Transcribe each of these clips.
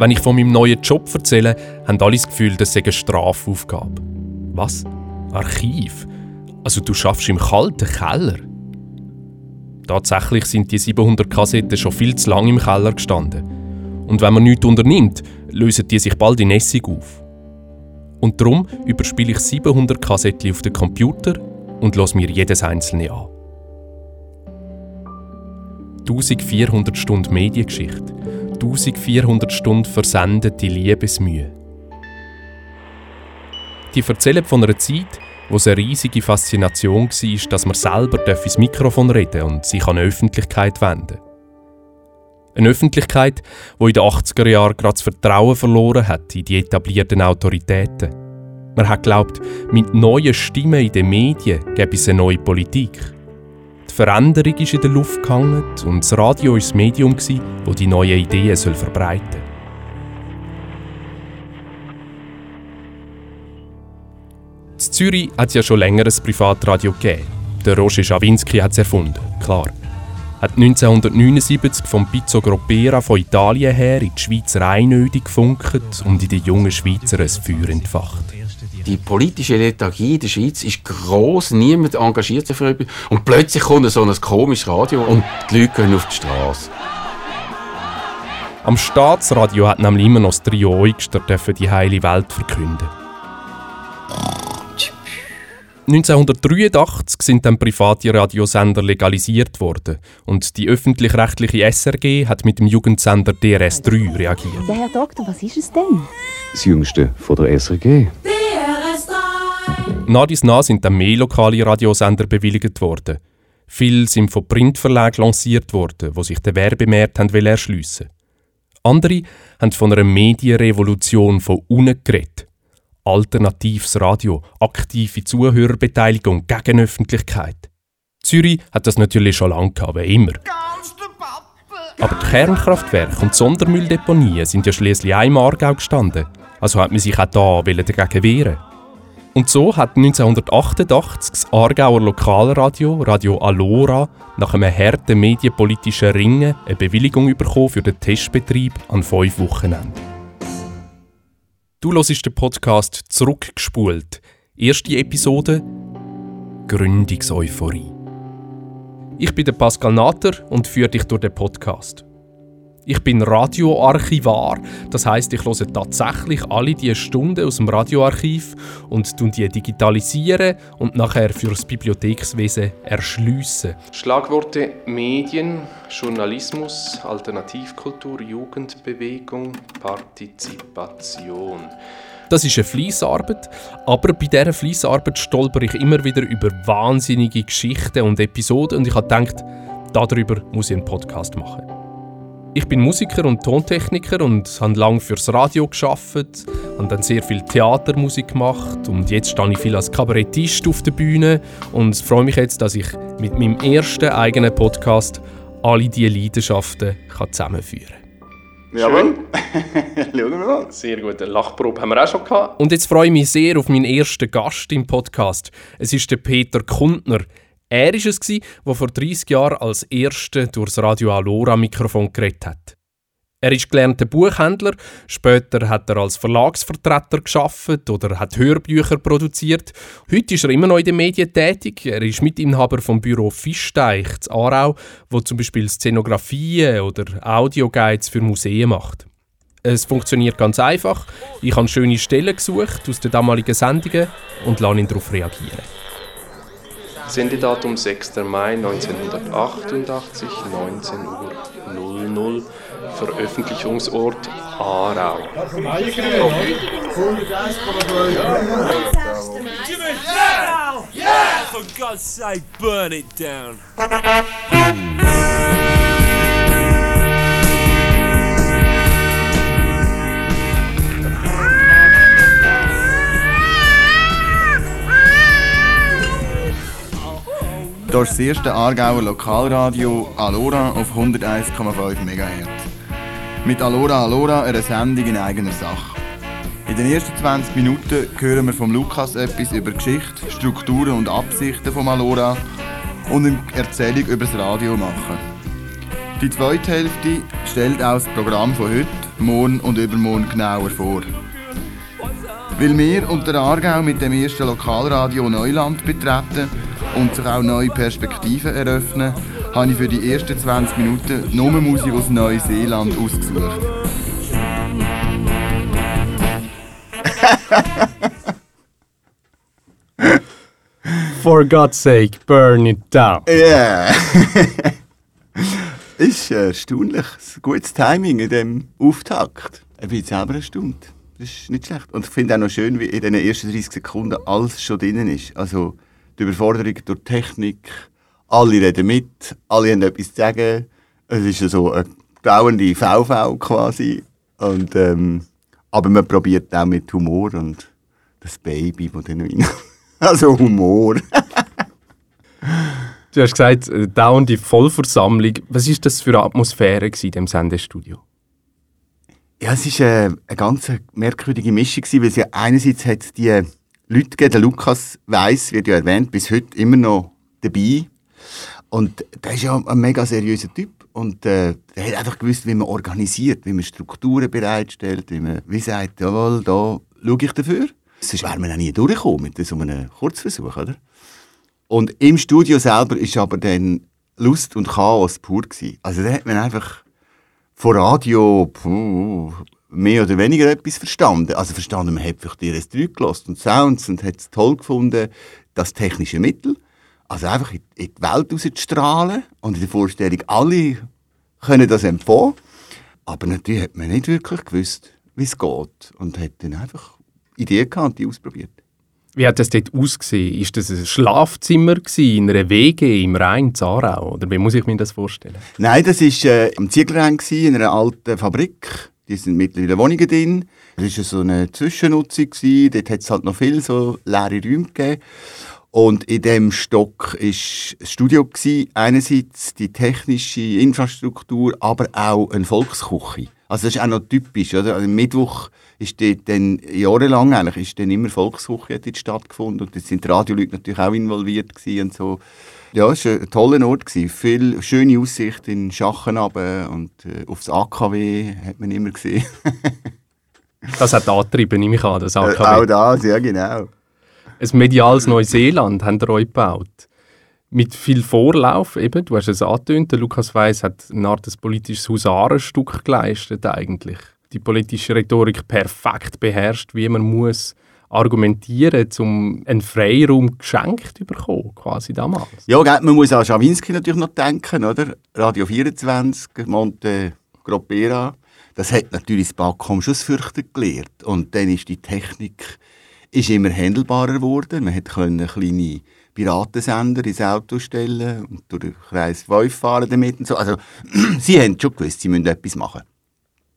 Wenn ich von meinem neuen Job erzähle, haben alle das Gefühl, das sei eine Strafaufgabe. Was? Archiv? Also du schaffst im kalten Keller? Tatsächlich sind die 700 Kassetten schon viel zu lange im Keller gestanden. Und wenn man nichts unternimmt, lösen die sich bald in Essig auf. Und darum überspiele ich 700 Kassetten auf den Computer und lasse mir jedes einzelne an. 1400 Stunden Mediengeschichte, 1400 Stunden versendete Liebesmühe. Die erzählen von einer Zeit, wo es eine riesige Faszination war, dass man selber ins Mikrofon reden und sich an die Öffentlichkeit wenden Eine Öffentlichkeit, wo in den 80er Jahren gerade das Vertrauen verloren hat in die etablierten Autoritäten. Man hat glaubt, mit neuen Stimmen in den Medien gäbe es eine neue Politik. Die Veränderung ist in der Luft gehangen und das Radio war das Medium, das die neuen Ideen verbreiten soll. In Zürich hat es ja schon länger ein Privatradio gegeben. Der Roger Schawinski hat es erfunden, klar. Hat 1979 vom Pizzo Groppera von Italien her in die Schweiz Rheinöde gefunkt und in den jungen Schweizer ein Feuer entfacht. Die politische Lethargie in der Schweiz ist gross, niemand engagiert sich für etwas. Und plötzlich kommt so ein komisches Radio und die Leute gehen auf die Straße. Am Staatsradio hat nämlich immer noch das Trio Eugster die heile Welt verkünden. 1983 sind dann private Radiosender legalisiert worden und die öffentlich-rechtliche SRG hat mit dem Jugendsender DRS3 reagiert. Ja, Herr Doktor, was ist es denn? Das Jüngste von der SRG. DRS3! Nach dies nach sind dann mehr lokale Radiosender bewilligt worden. Viele sind von Printverlagen lanciert worden, wo sich der Werbemarkt erschliessen Andere haben von einer Medienrevolution von unten geredet alternatives Radio, aktive Zuhörerbeteiligung gegen Öffentlichkeit. Zürich hat das natürlich schon lange gehabt, immer. Aber die Kernkraftwerke und die Sondermülldeponien sind ja schließlich im Aargau gestanden. Also hat man sich auch da dagegen wehren Und so hat 1988 das Aargauer Lokalradio, Radio Alora, nach einem harten medienpolitischen Ringen eine Bewilligung bekommen für den Testbetrieb an fünf Wochenenden. Du hörst den Podcast Zurückgespult. Erste Episode Gründungseuphorie. Ich bin der Pascal Natter und führe dich durch den Podcast. Ich bin Radioarchivar, das heißt, ich höre tatsächlich alle diese Stunden aus dem Radioarchiv und die digitalisieren und nachher für das Bibliothekswesen erschliessen. Schlagworte Medien, Journalismus, Alternativkultur, Jugendbewegung, Partizipation. Das ist eine Fließarbeit, aber bei dieser Fließarbeit stolper ich immer wieder über wahnsinnige Geschichten und Episoden und ich habe gedacht, darüber muss ich einen Podcast machen. Ich bin Musiker und Tontechniker und habe lange fürs Radio geschafft, habe dann sehr viel Theatermusik gemacht und jetzt stehe ich viel als Kabarettist auf der Bühne und freue mich jetzt, dass ich mit meinem ersten eigenen Podcast alle diese Leidenschaften kann zusammenführen kann. Jawohl. Schauen wir mal. Sehr gut. Eine Lachprobe haben wir auch schon gehabt. Und jetzt freue ich mich sehr auf meinen ersten Gast im Podcast. Es ist der Peter Kundner. Er war es, der vor 30 Jahren als Erster durchs Radio Alora Mikrofon geredet hat. Er ist gelernter Buchhändler, später hat er als Verlagsvertreter geschafft oder hat Hörbücher produziert. Heute ist er immer noch in den Medien tätig. Er ist Mitinhaber vom Büro Fischteich zu Aarau, wo zum Beispiel Szenografien oder Audioguides für Museen macht. Es funktioniert ganz einfach. Ich habe schöne Stellen gesucht aus den damaligen Sendungen und lasse ihn darauf reagieren. Sendedatum 6. Mai 1988, 19 Uhr 00. Veröffentlichungsort Aarau. For God's sake, burn it down! Hier ist das erste Aargauer Lokalradio Alora auf 101,5 MHz. Mit Alora Alora eine Sendung in eigener Sache. In den ersten 20 Minuten hören wir vom Lukas etwas über Geschichte, Strukturen und Absichten von Alora und eine Erzählung über das Radio machen. Die zweite Hälfte stellt auch das Programm von heute, morgen und übermorgen genauer vor. Weil wir und der Aargau mit dem ersten Lokalradio Neuland betreten und sich auch neue Perspektiven eröffnen, habe ich für die ersten 20 Minuten nur Musik aus Neuseeland ausgesucht. For God's sake, burn it down. Ja. ist äh, erstaunlich. Ein gutes Timing in diesem Auftakt. Ich bin selber erstaunt. Das ist nicht schlecht. Und ich finde auch noch schön, wie in den ersten 30 Sekunden alles schon drin ist. Also die Überforderung durch Technik, alle reden mit, alle haben etwas zu sagen. Es ist so eine dauernde VV quasi. Und, ähm, aber man probiert auch mit Humor und das Baby, das dann rein. Also Humor. Du hast gesagt, äh, dauernde Vollversammlung. Was war das für eine Atmosphäre in dem Sendestudio? Ja, es war äh, eine ganz merkwürdige Mischung, gewesen, weil es ja einerseits hat die Leute gegeben, der Lukas Weiss, wird ja erwähnt, bis heute immer noch dabei. Und der ist ja ein mega seriöser Typ. Und äh, der hat einfach gewusst, wie man organisiert, wie man Strukturen bereitstellt, wie man wie sagt, jawohl, da schaue ich dafür. Sonst wäre man auch nie durchgekommen mit so einem Kurzversuch, oder? Und im Studio selber ist aber dann Lust und Chaos pur gewesen. Also da hat man einfach von Radio puh, mehr oder weniger etwas verstanden. Also verstanden, man hat vielleicht die RS3 gelassen und Sounds und hat es toll gefunden, das technische Mittel. Also einfach in, die Welt rauszustrahlen und in der Vorstellung, alle können das empfangen. Aber natürlich hat man nicht wirklich gewusst, wie es geht. Und hat dann einfach Ideen gehabt und die ausprobiert. Wie hat das dort ausgesehen? Ist das ein Schlafzimmer gewesen, in einer WG im Rhein, Zarau? Oder wie muss ich mir das vorstellen? Nein, das war äh, am Zieglerrhein, in einer alten Fabrik. Die sind mittlerweile Wohnungen drin. Das war so eine Zwischennutzung. Dort hat es halt noch viele so leere Räume gegeben. Und in dem Stock war ein Studio. Gewesen. Einerseits die technische Infrastruktur, aber auch eine Volksküche. Also das ist auch noch typisch. Oder? Also Mittwoch ist dort dann jahrelang eigentlich ist dann immer Volksküche stattgefunden und da sind die Radioleute natürlich auch involviert und so. Ja, es war ein toller Ort. Viel schöne Aussicht in Schachen und äh, aufs AKW hat man immer gesehen. das hat angetrieben, nehme ich an, das AKW. Äh, auch das, ja genau. Ein mediales Neuseeland haben ihr euch gebaut. Mit viel Vorlauf, eben, du hast es angetönt, der Lukas Weiss hat eine Art des politisches Husarenstück geleistet eigentlich. Die politische Rhetorik perfekt beherrscht, wie man muss argumentieren, um einen Freiraum geschenkt zu bekommen, quasi damals. Ja, man muss an Schawinski natürlich noch denken, oder? Radio 24, Monte Gropera. Das hat natürlich das Backcom schon fürchten gelehrt. Und dann ist die Technik ist immer handelbarer geworden. Man konnte kleine Piratensender ins Auto stellen und durch den Kreis 5 fahren damit und so. Also, sie haben schon gewusst, sie müssen etwas machen.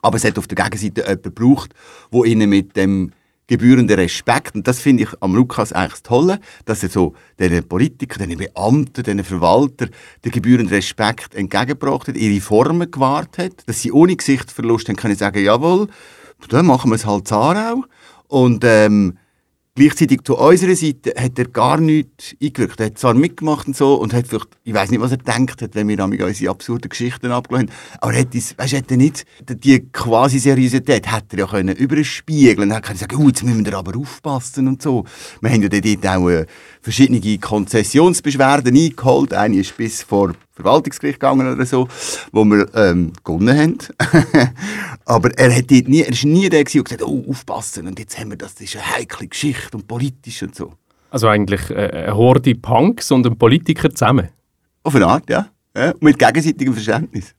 Aber es hat auf der Gegenseite jemanden gebraucht, der ihnen mit dem gebührenden Respekt, und das finde ich am Lukas eigentlich das Tolle, dass er so den Politikern, den Beamten, den Verwaltern den gebührenden Respekt entgegengebracht hat, ihre Formen gewahrt hat, dass sie ohne Gesichtsverlust dann können sagen, jawohl, dann machen wir es halt Zarau. Und ähm, Gleichzeitig zu unserer Seite hat er gar nichts eingewirkt. Er hat zwar mitgemacht und so und hat vielleicht, ich weiß nicht, was er gedacht hat, wenn wir unsere absurden Geschichten abgelehnt haben, aber er hat, das, weißt, hat er nicht die quasi Seriosität hat er ja können überspiegeln. Er hat können sagen, oh, jetzt müssen wir aber aufpassen und so. Wir haben ja dort auch äh, verschiedene Konzessionsbeschwerden eingeholt. Eine ist bis vor Verwaltungsgericht gegangen oder so, wo wir ähm, gewonnen haben. Aber er, hat nie, er ist nie der, der gesagt oh, aufpassen, und jetzt haben wir das, das ist eine heikle Geschichte und politisch und so. Also eigentlich äh, eine Horde Punks und ein Politiker zusammen? Auf eine Art, ja. ja mit gegenseitigem Verständnis.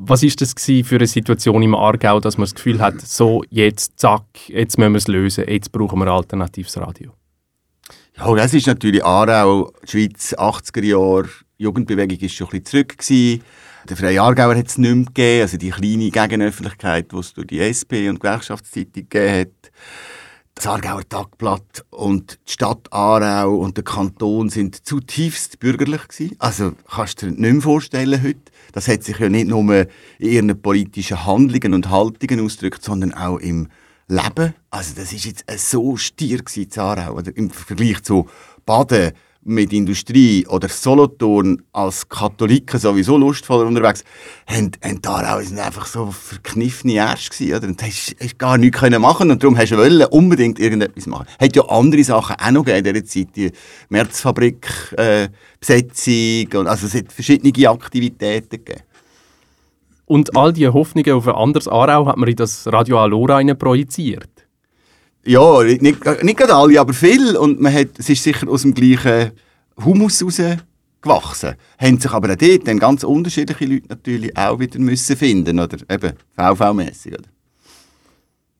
Was war das für eine Situation im Aargau, dass man das Gefühl hat, so, jetzt, zack, jetzt müssen wir es lösen, jetzt brauchen wir alternatives Radio? Ja, das ist natürlich Aarau, Schweiz, 80er Jahre, Jugendbewegung ist schon ein bisschen zurück gewesen. Der Freie Aargauer hat es nicht mehr gegeben, also die kleine Gegenöffentlichkeit, die es durch die SP und Gewerkschaftszeitung gegeben hat. Das Aargauer Tagblatt und die Stadt Aarau und der Kanton sind zutiefst bürgerlich gewesen. Also kannst du dir nicht mehr vorstellen heute. Das hat sich ja nicht nur in ihren politischen Handlungen und Haltungen ausgedrückt, sondern auch im leben. Also das ist jetzt so stier gewesen, oder im Vergleich zu Baden mit Industrie oder Solothurn als Katholiken sowieso lustvoller unterwegs, haben, haben Aarau sind einfach so verkniffene Ärsche gewesen, oder? Und hast, hast gar nichts können machen und darum hast du wollen unbedingt irgendetwas machen. Hat ja andere Sachen auch noch gegeben in dieser Zeit, die Märzfabrik, äh, also es hat verschiedene Aktivitäten gegeben. Und all diese Hoffnungen auf ein anderes Aarau hat man in das Radio Alora projiziert. Ja, nicht, nicht gerade alle, aber viel. Und man hat, es ist sicher aus dem gleichen Humus gewachsen. Haben sich aber auch dort dann ganz unterschiedliche Leute natürlich auch wieder müssen finden oder eben VV-mässig.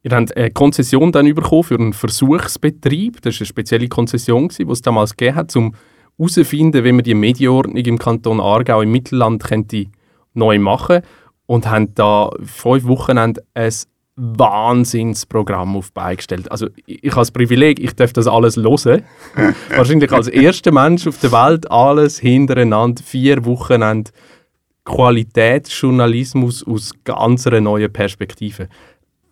Ihr habt eine Konzession dann bekommen für einen Versuchsbetrieb. Das war eine spezielle Konzession, die es damals gegeben hat, um herauszufinden, wie man die Medienordnung im Kanton Aargau im Mittelland könnte neu machen und haben da fünf Wochenende ein Wahnsinnsprogramm auf beigestellt. Also ich, ich habe das Privileg, ich darf das alles hören. Wahrscheinlich als erster Mensch auf der Welt alles hintereinander, vier Wochenende Qualitätsjournalismus aus ganz einer neuen Perspektive.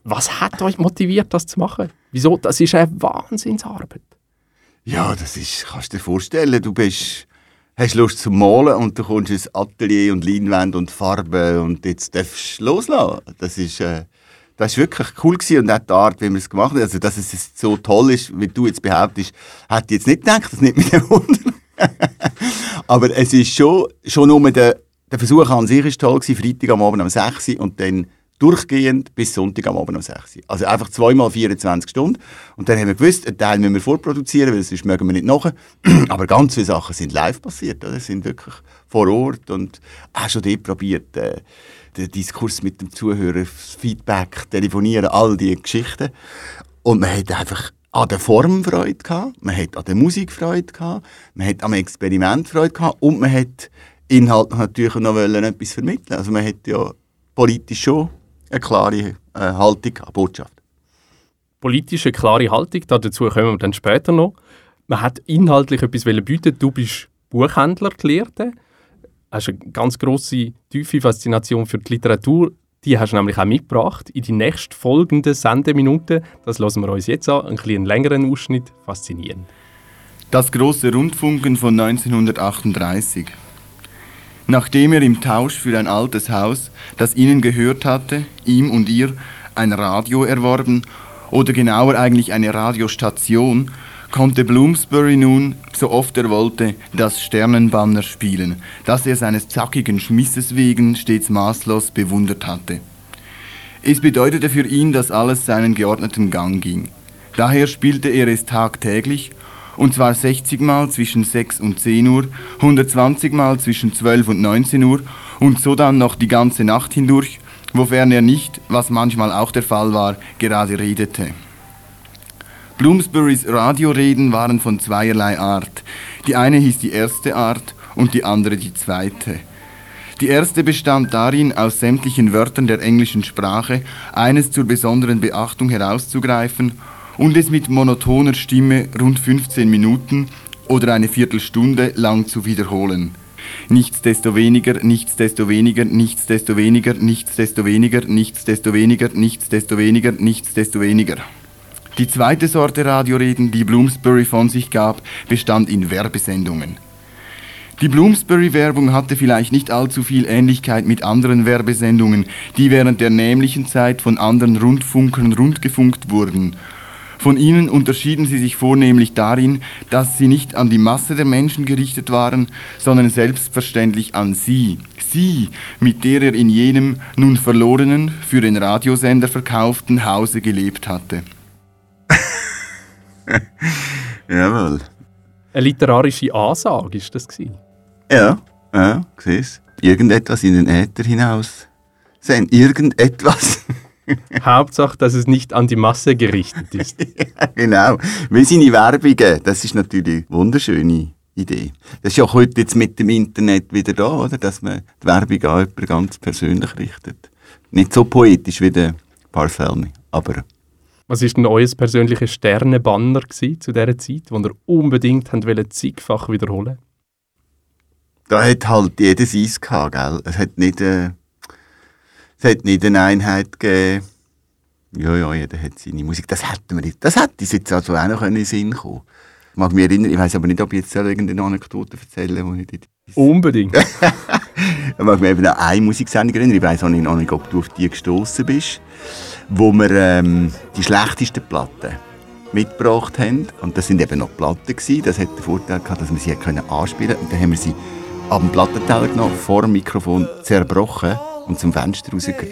Was hat euch motiviert, das zu machen? Wieso? Das ist eine Wahnsinnsarbeit. Ja, das ist, kannst du dir vorstellen, du bist, hast Lust zu malen und du kommst ins Atelier und Leinwand und Farbe und jetzt darfst du loslassen. Das ist... Äh das war wirklich cool gewesen und auch die Art, wie wir es gemacht haben. Also, dass es so toll ist, wie du jetzt behauptest, hätte ich jetzt nicht gedacht, das nicht mit dem Wunder. Aber es ist schon, schon nur der, der Versuch an sich ist toll gewesen, Freitag am Abend um 6 Uhr und dann durchgehend bis Sonntag am Abend um 6 Uhr. Also einfach zweimal 24 Stunden. Und dann haben wir gewusst, einen Teil müssen wir vorproduzieren, weil sonst mögen wir nicht nachher. Aber ganz viele Sachen sind live passiert, oder? sind wirklich vor Ort und auch schon dort probiert, äh, der Diskurs mit dem Zuhörer, Feedback, Telefonieren, all diese Geschichten. Und man hat einfach an der Form Freude gehabt, man hat an der Musik Freude gehabt, man hat am Experiment Freude gehabt und man hat inhaltlich natürlich noch etwas vermitteln. Also man hat ja politisch schon eine klare äh, Haltung, eine Botschaft. Politische klare Haltung, dazu kommen wir dann später noch. Man hat inhaltlich etwas bieten. Du bist Buchhändler Gelehrte hast eine ganz große tiefe Faszination für die Literatur. Die hast du nämlich auch mitgebracht in die nächst folgenden Sendeminuten. Das lassen wir uns jetzt an, einen kleinen längeren Ausschnitt. Faszinierend. Das große Rundfunken von 1938. Nachdem er im Tausch für ein altes Haus, das ihnen gehört hatte, ihm und ihr ein Radio erworben, oder genauer eigentlich eine Radiostation, konnte Bloomsbury nun, so oft er wollte, das Sternenbanner spielen, das er seines zackigen Schmisses wegen stets maßlos bewundert hatte. Es bedeutete für ihn, dass alles seinen geordneten Gang ging. Daher spielte er es tagtäglich, und zwar 60 Mal zwischen 6 und 10 Uhr, 120 Mal zwischen 12 und 19 Uhr und so dann noch die ganze Nacht hindurch, wofern er nicht, was manchmal auch der Fall war, gerade redete. Bloomsburys Radioreden waren von zweierlei Art. Die eine hieß die erste Art und die andere die zweite. Die erste bestand darin, aus sämtlichen Wörtern der englischen Sprache eines zur besonderen Beachtung herauszugreifen und es mit monotoner Stimme rund 15 Minuten oder eine Viertelstunde lang zu wiederholen. Nichtsdestoweniger, nichtsdestoweniger, nichtsdestoweniger, nichtsdestoweniger, nichtsdestoweniger, nichtsdestoweniger, nichtsdestoweniger. Die zweite Sorte Radioreden, die Bloomsbury von sich gab, bestand in Werbesendungen. Die Bloomsbury-Werbung hatte vielleicht nicht allzu viel Ähnlichkeit mit anderen Werbesendungen, die während der nämlichen Zeit von anderen Rundfunkern rundgefunkt wurden. Von ihnen unterschieden sie sich vornehmlich darin, dass sie nicht an die Masse der Menschen gerichtet waren, sondern selbstverständlich an sie, sie, mit der er in jenem nun verlorenen, für den Radiosender verkauften Hause gelebt hatte. Jawohl. Eine literarische Ansage ist das gewesen. Ja, ja, siehst Irgendetwas in den Äther hinaus. Sehen, irgendetwas. Hauptsache, dass es nicht an die Masse gerichtet ist. ja, genau. Wie seine Werbungen, das ist natürlich eine wunderschöne Idee. Das ist ja auch heute jetzt mit dem Internet wieder da, oder? Dass man die Werbung an jemanden ganz persönlich richtet. Nicht so poetisch wie der Parcelli, aber was war denn euer persönlicher Sternenbanner zu dieser Zeit, wo ihr unbedingt wollt, zigfach wiederholen Da hat halt jedes Eis gehabt, gell? Es hat nicht, äh, es hat nicht eine Einheit gegeben. Ja, ja, jeder hat seine Musik. Das hätten wir nicht. Das hätte uns jetzt also auch noch in den Sinn kommen Ich mag mich erinnern, ich weiß aber nicht, ob ich jetzt irgendeine Anekdote erzählen wo ich dort Unbedingt. Ich mag mich eben an eine Musiksendung erinnern. Ich weiss auch nicht, nicht, ob du auf die gestoßen bist, wo wir ähm, die schlechtesten Platten mitgebracht haben. Und das sind eben noch Platten gewesen. Das hat den Vorteil gehabt, dass wir sie können anspielen konnten. Und dann haben wir sie dem Plattenteller genommen, vor dem Mikrofon zerbrochen und zum Fenster rausgehört.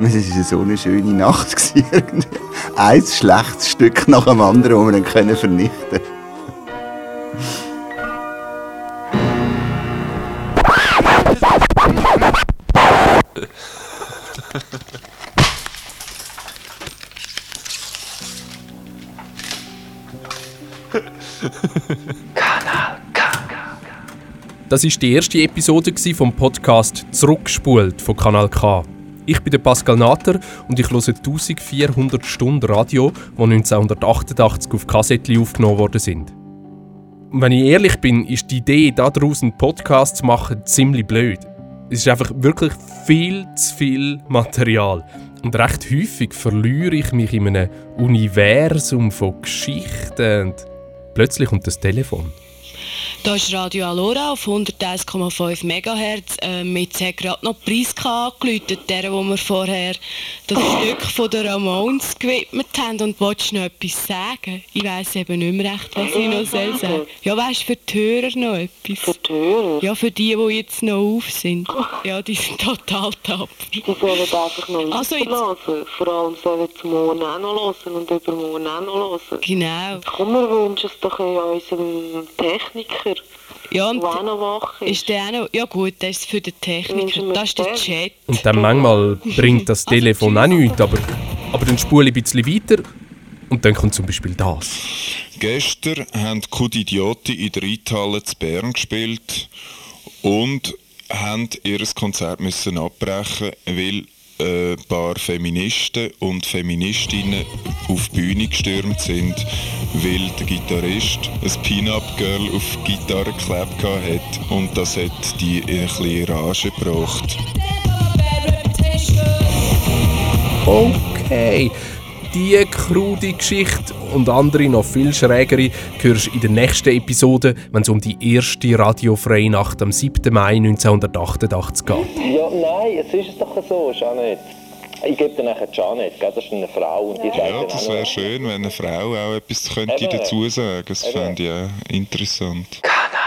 Es war so eine schöne Nacht. Ein schlechtes Stück nach dem anderen, das wir dann vernichten konnten. Das ist die erste Episode vom Podcast Zurückgespult von Kanal K. Ich bin Pascal Natter und ich höre 1400 Stunden Radio, die 1988 auf Kassettchen aufgenommen worden sind. Und wenn ich ehrlich bin, ist die Idee, daraus einen Podcast zu machen, ziemlich blöd. Es ist einfach wirklich viel zu viel Material. Und recht häufig verliere ich mich in einem Universum von Geschichten. Und plötzlich kommt das Telefon. Da ist Radio Alora auf 101,5 MHz. Ähm, jetzt hat gerade noch Priska angeläutet, der, wo wir vorher das Stück von der Ramones gewidmet haben. Und wolltest noch etwas sagen? Ich weiss eben nicht mehr recht, was ich noch soll sagen Ja, weißt du, für die Hörer noch etwas? Für die Hörer? Ja, für die, die jetzt noch auf sind. Ja, die sind total tapfer. Die sollen einfach noch Also hören. Vor allem sollen sie morgen auch noch hören und übermorgen auch noch hören. Genau. Komm, wir wünschen es doch unserem Techniker, Ja, und noch wach ist. ist der auch noch... Ja gut, das ist für den Techniker. Das ist der. Chat. Und dann manchmal bringt das Telefon auch nichts, aber, aber dann spule ich ein bisschen weiter und dann kommt zum Beispiel das. Gestern haben die Kud Idioti in der Reithalle zu Bern gespielt und haben ihr Konzert müssen abbrechen, weil ein paar Feministen und Feministinnen auf die Bühne gestürmt sind, weil der Gitarrist ein Pin-Up-Girl auf die Gitarre geklebt hat und das hat die in ein bisschen Rage gebracht. Okay, diese krude Geschichte und andere noch viel schrägere hörst du in der nächsten Episode, wenn es um die erste radiofreie Nacht am 7. Mai 1988 geht. Ja, jetzt ist es doch so, Janet. Ich gebe dir nachher Janet, gell? das ist eine Frau und die Ja, dann das wäre schön, wenn eine Frau auch etwas könnte Eben. dazu sagen. Das Eben. fände ich auch interessant. Kanal